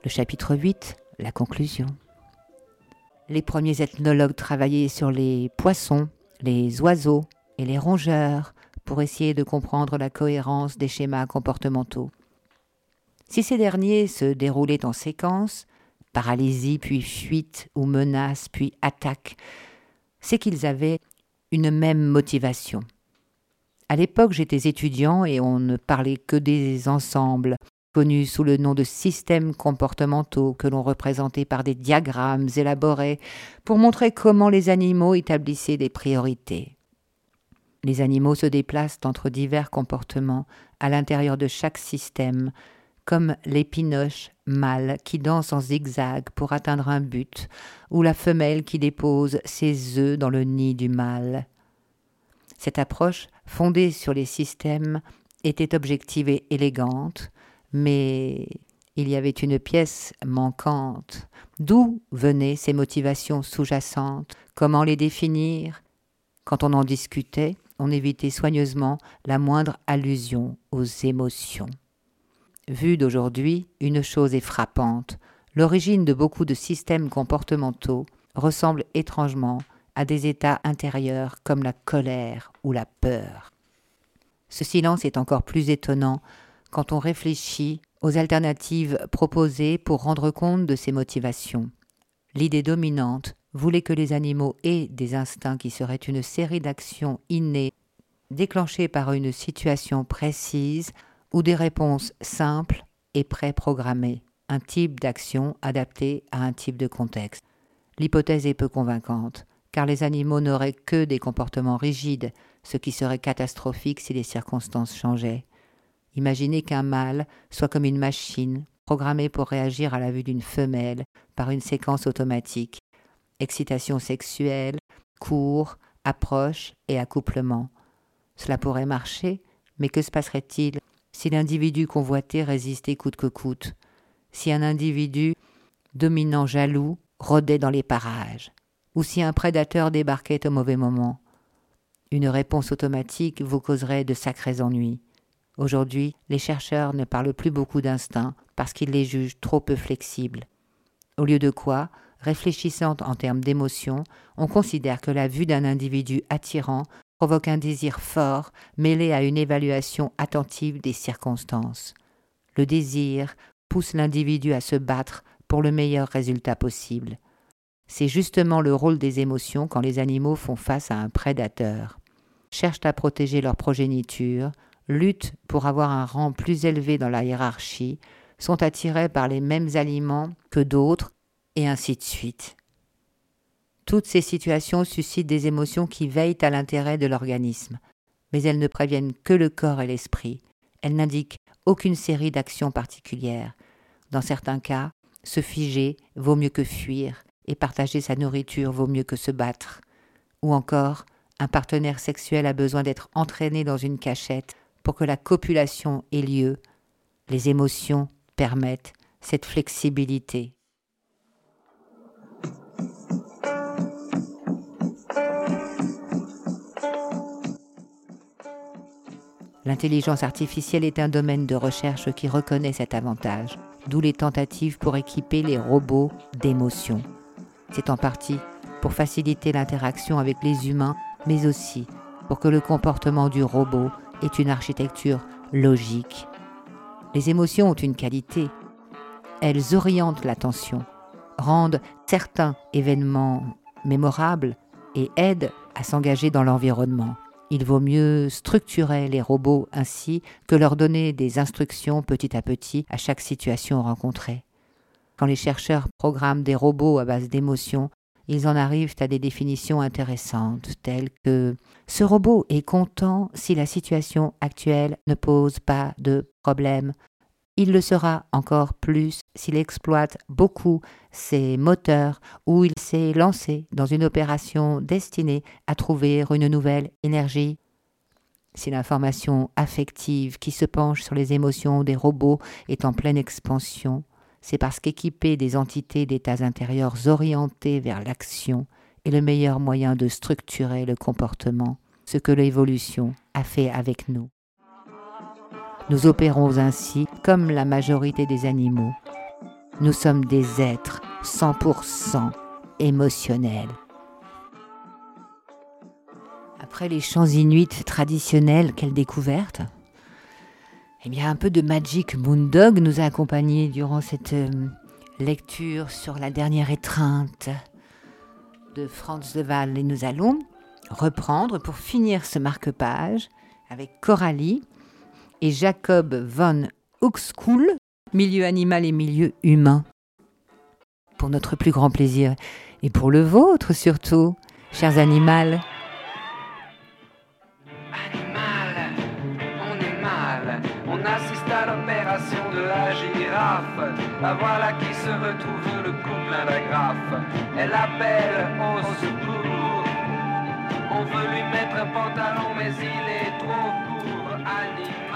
C: le chapitre 8, la conclusion. Les premiers ethnologues travaillaient sur les poissons, les oiseaux et les rongeurs pour essayer de comprendre la cohérence des schémas comportementaux. Si ces derniers se déroulaient en séquence, paralysie puis fuite ou menace puis attaque, c'est qu'ils avaient une même motivation. À l'époque, j'étais étudiant et on ne parlait que des ensembles, connus sous le nom de systèmes comportementaux que l'on représentait par des diagrammes élaborés pour montrer comment les animaux établissaient des priorités. Les animaux se déplacent entre divers comportements à l'intérieur de chaque système, comme l'épinoche mâle qui danse en zigzag pour atteindre un but, ou la femelle qui dépose ses œufs dans le nid du mâle. Cette approche, fondée sur les systèmes, était objective et élégante, mais il y avait une pièce manquante. D'où venaient ces motivations sous-jacentes? Comment les définir? Quand on en discutait, on évitait soigneusement la moindre allusion aux émotions. Vu d'aujourd'hui, une chose est frappante. L'origine de beaucoup de systèmes comportementaux ressemble étrangement à des états intérieurs comme la colère ou la peur. Ce silence est encore plus étonnant quand on réfléchit aux alternatives proposées pour rendre compte de ces motivations. L'idée dominante voulait que les animaux aient des instincts qui seraient une série d'actions innées déclenchées par une situation précise ou des réponses simples et préprogrammées, un type d'action adapté à un type de contexte. L'hypothèse est peu convaincante, car les animaux n'auraient que des comportements rigides, ce qui serait catastrophique si les circonstances changeaient. Imaginez qu'un mâle soit comme une machine programmée pour réagir à la vue d'une femelle par une séquence automatique. Excitation sexuelle, cours, approche et accouplement. Cela pourrait marcher, mais que se passerait-il si l'individu convoité résistait coûte que coûte Si un individu dominant jaloux rôdait dans les parages Ou si un prédateur débarquait au mauvais moment Une réponse automatique vous causerait de sacrés ennuis. Aujourd'hui, les chercheurs ne parlent plus beaucoup d'instinct parce qu'ils les jugent trop peu flexibles. Au lieu de quoi, réfléchissant en termes d'émotion, on considère que la vue d'un individu attirant provoque un désir fort mêlé à une évaluation attentive des circonstances. Le désir pousse l'individu à se battre pour le meilleur résultat possible. C'est justement le rôle des émotions quand les animaux font face à un prédateur. Cherchent à protéger leur progéniture, luttent pour avoir un rang plus élevé dans la hiérarchie, sont attirés par les mêmes aliments que d'autres, et ainsi de suite. Toutes ces situations suscitent des émotions qui veillent à l'intérêt de l'organisme, mais elles ne préviennent que le corps et l'esprit. Elles n'indiquent aucune série d'actions particulières. Dans certains cas, se figer vaut mieux que fuir, et partager sa nourriture vaut mieux que se battre. Ou encore, un partenaire sexuel a besoin d'être entraîné dans une cachette pour que la copulation ait lieu. Les émotions permettent cette flexibilité. L'intelligence artificielle est un domaine de recherche qui reconnaît cet avantage, d'où les tentatives pour équiper les robots d'émotions. C'est en partie pour faciliter l'interaction avec les humains, mais aussi pour que le comportement du robot ait une architecture logique. Les émotions ont une qualité. Elles orientent l'attention, rendent certains événements mémorables et aident à s'engager dans l'environnement. Il vaut mieux structurer les robots ainsi que leur donner des instructions petit à petit à chaque situation rencontrée. Quand les chercheurs programment des robots à base d'émotions, ils en arrivent à des définitions intéressantes, telles que ce robot est content si la situation actuelle ne pose pas de problème. Il le sera encore plus s'il exploite beaucoup ses moteurs ou il s'est lancé dans une opération destinée à trouver une nouvelle énergie. Si l'information affective qui se penche sur les émotions des robots est en pleine expansion, c'est parce qu'équiper des entités d'états intérieurs orientés vers l'action est le meilleur moyen de structurer le comportement. ce que l'évolution a fait avec nous. Nous opérons ainsi comme la majorité des animaux. Nous sommes des êtres 100% émotionnels. Après les chants inuits traditionnels, quelle découverte? Eh bien, un peu de Magic Moondog nous a accompagnés durant cette euh, lecture sur la dernière étreinte de Franz de. Et nous allons reprendre pour finir ce marque-page avec Coralie et Jacob von Uxkull, milieu animal et milieu humain. Pour notre plus grand plaisir et pour le vôtre surtout, chers animaux.
D: Animal, on est mal. On assiste à l'opération de la girafe. La voilà qui se retrouve le cou plein d'agrafes. Elle appelle au secours. On veut lui mettre un pantalon, mais il est trop court. Animal,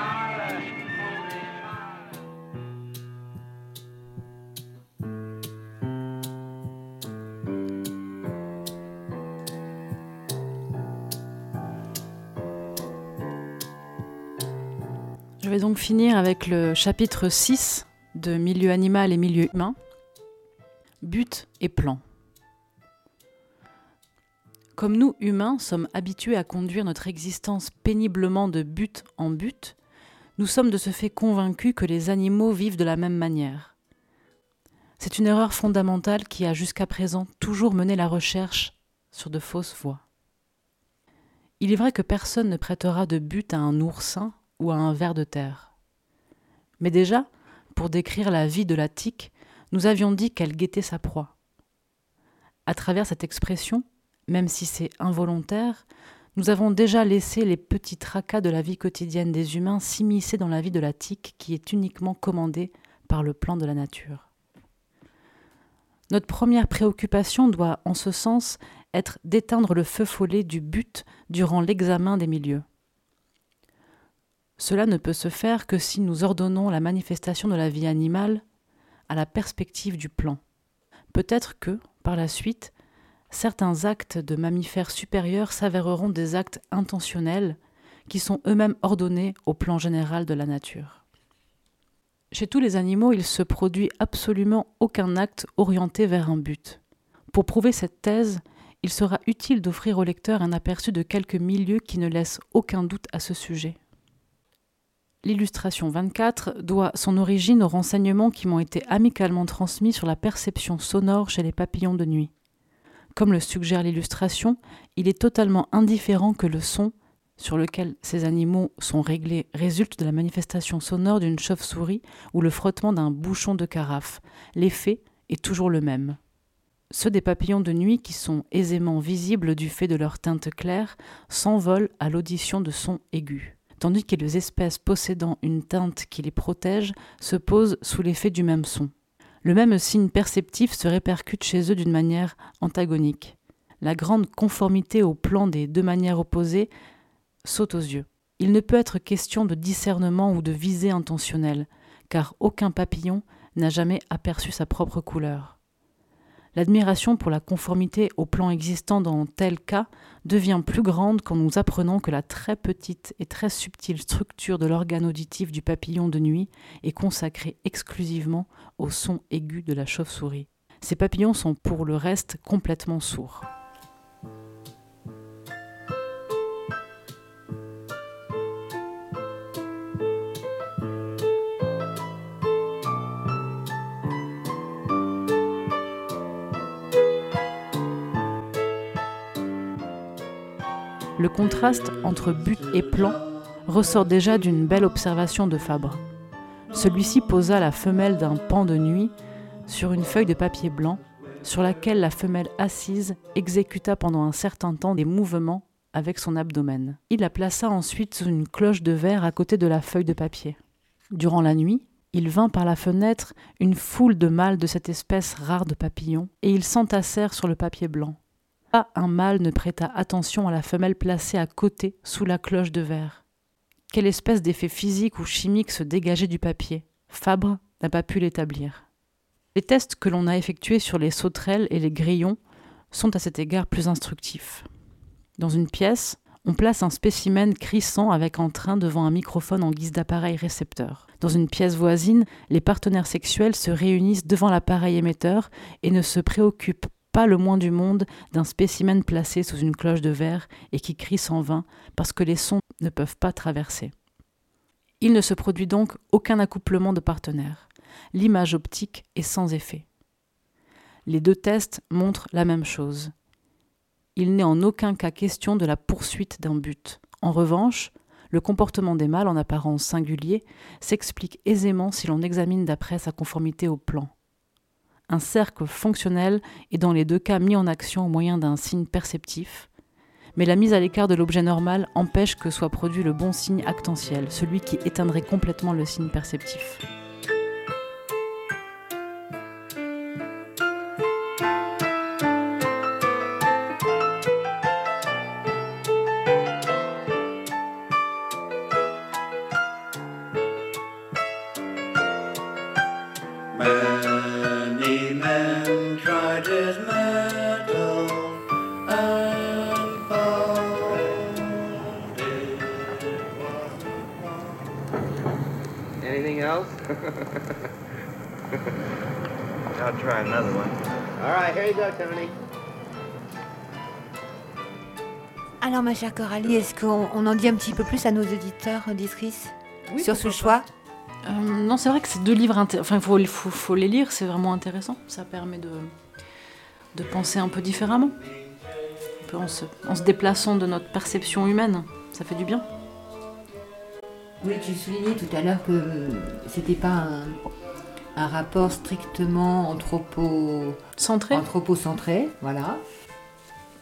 B: vais donc finir avec le chapitre 6 de Milieu animal et milieu humain. But et plan. Comme nous, humains, sommes habitués à conduire notre existence péniblement de but en but, nous sommes de ce fait convaincus que les animaux vivent de la même manière. C'est une erreur fondamentale qui a jusqu'à présent toujours mené la recherche sur de fausses voies. Il est vrai que personne ne prêtera de but à un oursin ou à un ver de terre. Mais déjà, pour décrire la vie de la tique, nous avions dit qu'elle guettait sa proie. À travers cette expression, même si c'est involontaire, nous avons déjà laissé les petits tracas de la vie quotidienne des humains s'immiscer dans la vie de la tique qui est uniquement commandée par le plan de la nature. Notre première préoccupation doit, en ce sens, être d'éteindre le feu follet du but durant l'examen des milieux. Cela ne peut se faire que si nous ordonnons la manifestation de la vie animale à la perspective du plan. Peut-être que, par la suite, certains actes de mammifères supérieurs s'avéreront des actes intentionnels qui sont eux-mêmes ordonnés au plan général de la nature. Chez tous les animaux, il se produit absolument aucun acte orienté vers un but. Pour prouver cette thèse, il sera utile d'offrir au lecteur un aperçu de quelques milieux qui ne laissent aucun doute à ce sujet. L'illustration 24 doit son origine aux renseignements qui m'ont été amicalement transmis sur la perception sonore chez les papillons de nuit. Comme le suggère l'illustration, il est totalement indifférent que le son sur lequel ces animaux sont réglés résulte de la manifestation sonore d'une chauve-souris ou le frottement d'un bouchon de carafe. L'effet est toujours le même. Ceux des papillons de nuit qui sont aisément visibles du fait de leur teinte claire s'envolent à l'audition de sons aigus tandis que les espèces possédant une teinte qui les protège se posent sous l'effet du même son. Le même signe perceptif se répercute chez eux d'une manière antagonique. La grande conformité au plan des deux manières opposées saute aux yeux. Il ne peut être question de discernement ou de visée intentionnelle, car aucun papillon n'a jamais aperçu sa propre couleur. L'admiration pour la conformité au plan existant dans tel cas devient plus grande quand nous apprenons que la très petite et très subtile structure de l'organe auditif du papillon de nuit est consacrée exclusivement au son aigu de la chauve-souris. Ces papillons sont pour le reste complètement sourds. Le contraste entre but et plan ressort déjà d'une belle observation de Fabre. Celui-ci posa la femelle d'un pan de nuit sur une feuille de papier blanc, sur laquelle la femelle assise exécuta pendant un certain temps des mouvements avec son abdomen. Il la plaça ensuite sous une cloche de verre à côté de la feuille de papier. Durant la nuit, il vint par la fenêtre une foule de mâles de cette espèce rare de papillons, et ils s'entassèrent sur le papier blanc. Pas un mâle ne prêta attention à la femelle placée à côté sous la cloche de verre. Quelle espèce d'effet physique ou chimique se dégageait du papier? Fabre n'a pas pu l'établir. Les tests que l'on a effectués sur les sauterelles et les grillons sont à cet égard plus instructifs. Dans une pièce, On place un spécimen crissant avec en train devant un microphone en guise d'appareil récepteur. Dans une pièce voisine, les partenaires sexuels se réunissent devant l'appareil émetteur et ne se préoccupent pas le moins du monde d'un spécimen placé sous une cloche de verre et qui crie sans vain parce que les sons ne peuvent pas traverser. Il ne se produit donc aucun accouplement de partenaires. L'image optique est sans effet. Les deux tests montrent la même chose. Il n'est en aucun cas question de la poursuite d'un but. En revanche, le comportement des mâles, en apparence singulier, s'explique aisément si l'on examine d'après sa conformité au plan. Un cercle fonctionnel est dans les deux cas mis en action au moyen d'un signe perceptif, mais la mise à l'écart de l'objet normal empêche que soit produit le bon signe actentiel, celui qui éteindrait complètement le signe perceptif.
C: Alors, ma chère Coralie, est-ce qu'on on en dit un petit peu plus à nos auditeurs, auditrices, sur ce choix
B: Euh, non, c'est vrai que c'est deux livres. Enfin, il faut, il faut, faut les lire, c'est vraiment intéressant. Ça permet de, de penser un peu différemment. Un peu en, se, en se déplaçant de notre perception humaine. Ça fait du bien.
C: Oui, tu soulignais tout à l'heure que c'était pas un, un rapport strictement anthropo,
B: Centré.
C: anthropocentré, voilà.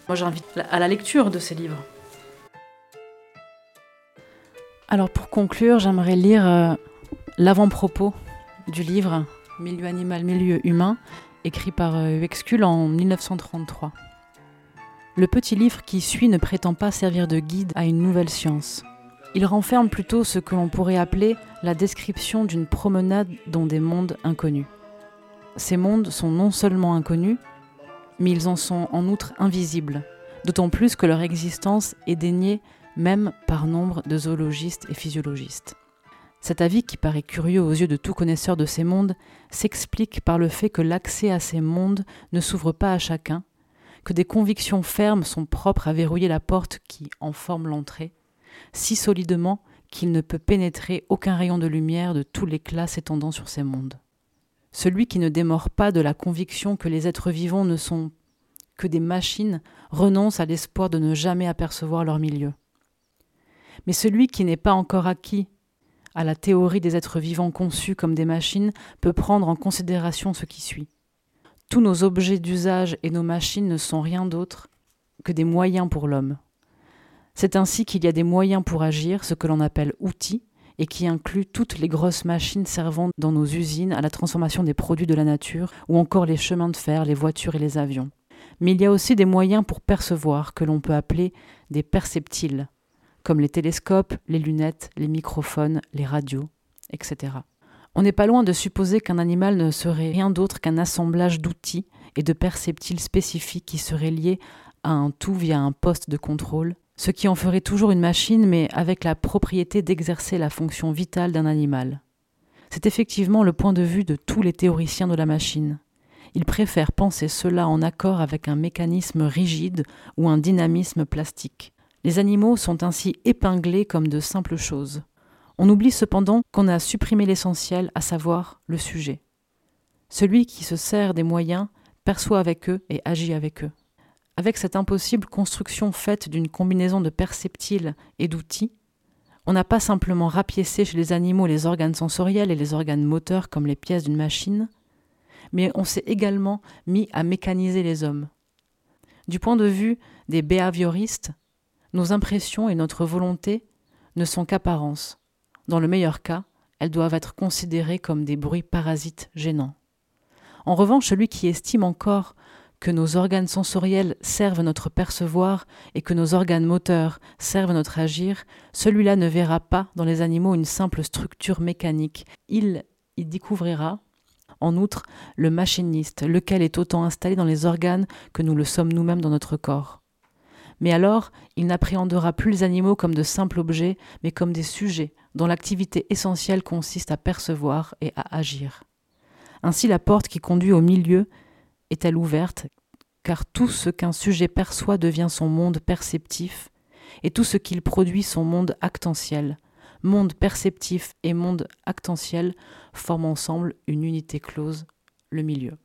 B: Moi, j'invite à la lecture de ces livres. Alors, pour conclure, j'aimerais lire euh, l'avant-propos du livre Milieu animal, milieu humain, écrit par euh, Huexcul en 1933. Le petit livre qui suit ne prétend pas servir de guide à une nouvelle science. Il renferme plutôt ce que l'on pourrait appeler la description d'une promenade dans des mondes inconnus. Ces mondes sont non seulement inconnus, mais ils en sont en outre invisibles, d'autant plus que leur existence est déniée même par nombre de zoologistes et physiologistes. Cet avis, qui paraît curieux aux yeux de tout connaisseur de ces mondes, s'explique par le fait que l'accès à ces mondes ne s'ouvre pas à chacun, que des convictions fermes sont propres à verrouiller la porte qui en forme l'entrée, si solidement qu'il ne peut pénétrer aucun rayon de lumière de tout l'éclat s'étendant sur ces mondes. Celui qui ne démord pas de la conviction que les êtres vivants ne sont que des machines renonce à l'espoir de ne jamais apercevoir leur milieu. Mais celui qui n'est pas encore acquis à la théorie des êtres vivants conçus comme des machines peut prendre en considération ce qui suit. Tous nos objets d'usage et nos machines ne sont rien d'autre que des moyens pour l'homme. C'est ainsi qu'il y a des moyens pour agir, ce que l'on appelle outils, et qui inclut toutes les grosses machines servant dans nos usines à la transformation des produits de la nature, ou encore les chemins de fer, les voitures et les avions. Mais il y a aussi des moyens pour percevoir, que l'on peut appeler des perceptiles, comme les télescopes, les lunettes, les microphones, les radios, etc. On n'est pas loin de supposer qu'un animal ne serait rien d'autre qu'un assemblage d'outils et de perceptiles spécifiques qui seraient liés à un tout via un poste de contrôle, ce qui en ferait toujours une machine, mais avec la propriété d'exercer la fonction vitale d'un animal. C'est effectivement le point de vue de tous les théoriciens de la machine. Ils préfèrent penser cela en accord avec un mécanisme rigide ou un dynamisme plastique. Les animaux sont ainsi épinglés comme de simples choses. On oublie cependant qu'on a supprimé l'essentiel, à savoir le sujet. Celui qui se sert des moyens perçoit avec eux et agit avec eux. Avec cette impossible construction faite d'une combinaison de perceptiles et d'outils, on n'a pas simplement rapiécé chez les animaux les organes sensoriels et les organes moteurs comme les pièces d'une machine, mais on s'est également mis à mécaniser les hommes. Du point de vue des behavioristes, nos impressions et notre volonté ne sont qu'apparence. Dans le meilleur cas, elles doivent être considérées comme des bruits parasites gênants. En revanche, celui qui estime encore que nos organes sensoriels servent notre percevoir et que nos organes moteurs servent notre agir, celui-là ne verra pas dans les animaux une simple structure mécanique. Il y découvrira, en outre, le machiniste, lequel est autant installé dans les organes que nous le sommes nous-mêmes dans notre corps. Mais alors, il n'appréhendera plus les animaux comme de simples objets, mais comme des sujets dont l'activité essentielle consiste à percevoir et à agir. Ainsi la porte qui conduit au milieu est-elle ouverte, car tout ce qu'un sujet perçoit devient son monde perceptif, et tout ce qu'il produit son monde actentiel. Monde perceptif et monde actentiel forment ensemble une unité close, le milieu.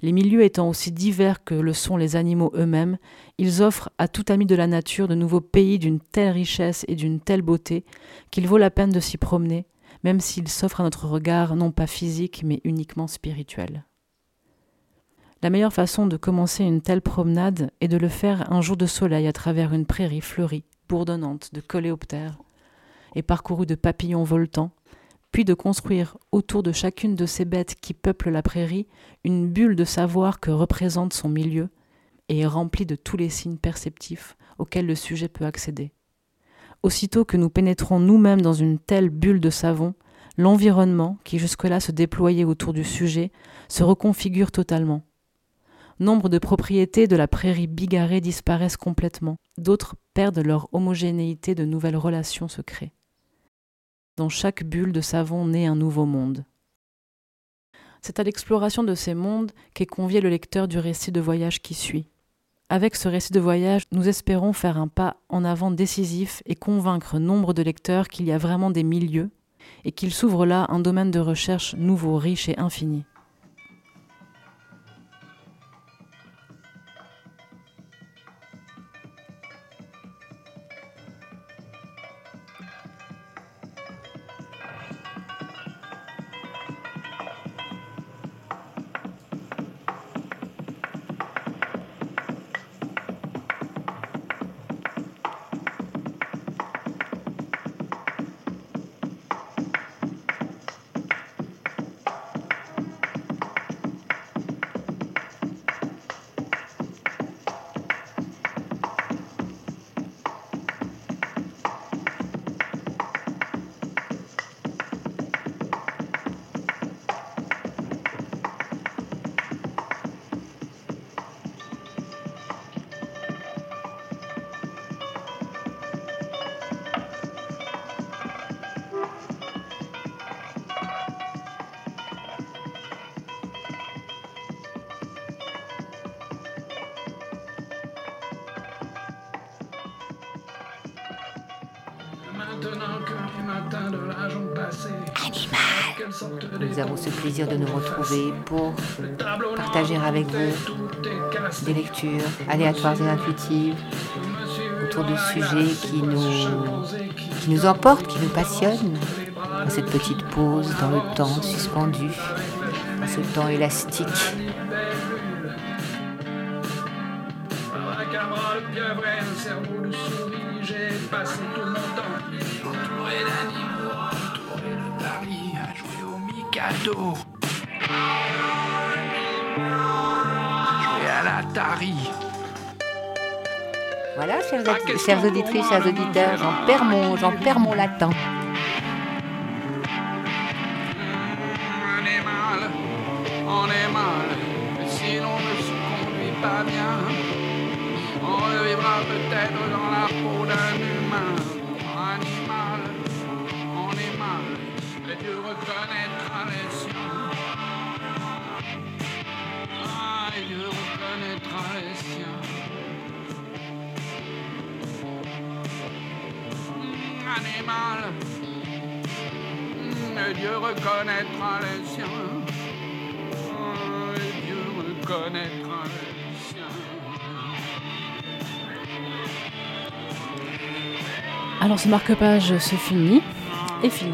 B: Les milieux étant aussi divers que le sont les animaux eux-mêmes, ils offrent à tout ami de la nature de nouveaux pays d'une telle richesse et d'une telle beauté qu'il vaut la peine de s'y promener, même s'ils s'offrent à notre regard non pas physique mais uniquement spirituel. La meilleure façon de commencer une telle promenade est de le faire un jour de soleil à travers une prairie fleurie, bourdonnante de coléoptères et parcourue de papillons voltants, puis de construire autour de chacune de ces bêtes qui peuplent la prairie une bulle de savoir que représente son milieu et est remplie de tous les signes perceptifs auxquels le sujet peut accéder. Aussitôt que nous pénétrons nous-mêmes dans une telle bulle de savon, l'environnement, qui jusque-là se déployait autour du sujet, se reconfigure totalement. Nombre de propriétés de la prairie bigarrée disparaissent complètement, d'autres perdent leur homogénéité, de nouvelles relations se créent. Dans chaque bulle de savon naît un nouveau monde. C'est à l'exploration de ces mondes qu'est convié le lecteur du récit de voyage qui suit. Avec ce récit de voyage, nous espérons faire un pas en avant décisif et convaincre nombre de lecteurs qu'il y a vraiment des milieux et qu'il s'ouvre là un domaine de recherche nouveau, riche et infini.
E: De
C: nous retrouver pour partager avec vous des lectures aléatoires et intuitives autour de sujets qui nous,
E: qui
C: nous emportent, qui nous passionnent, dans cette petite pause dans le temps suspendu, dans ce temps élastique.
E: Mikado. Jouer à l'Atari.
C: Voilà, chers,
E: Ah,
C: auditrices, chers auditeurs, j'en perds mon, perds mon latin.
E: Animal. Et Dieu reconnaîtra les siens. Et Dieu reconnaîtra les siens.
B: Alors ce marque-page se finit, est fini,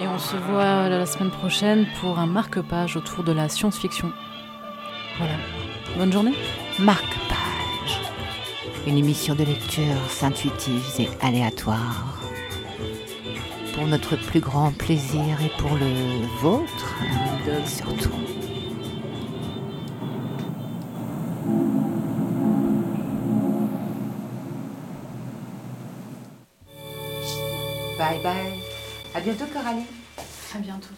B: et on se voit la semaine prochaine pour un marque-page autour de la science-fiction. Voilà. Bonne journée.
C: Marque-page. Une émission de lecture intuitives et aléatoires. Pour notre plus grand plaisir et pour le vôtre, surtout. Bye bye. À bientôt, Coralie.
B: À bientôt.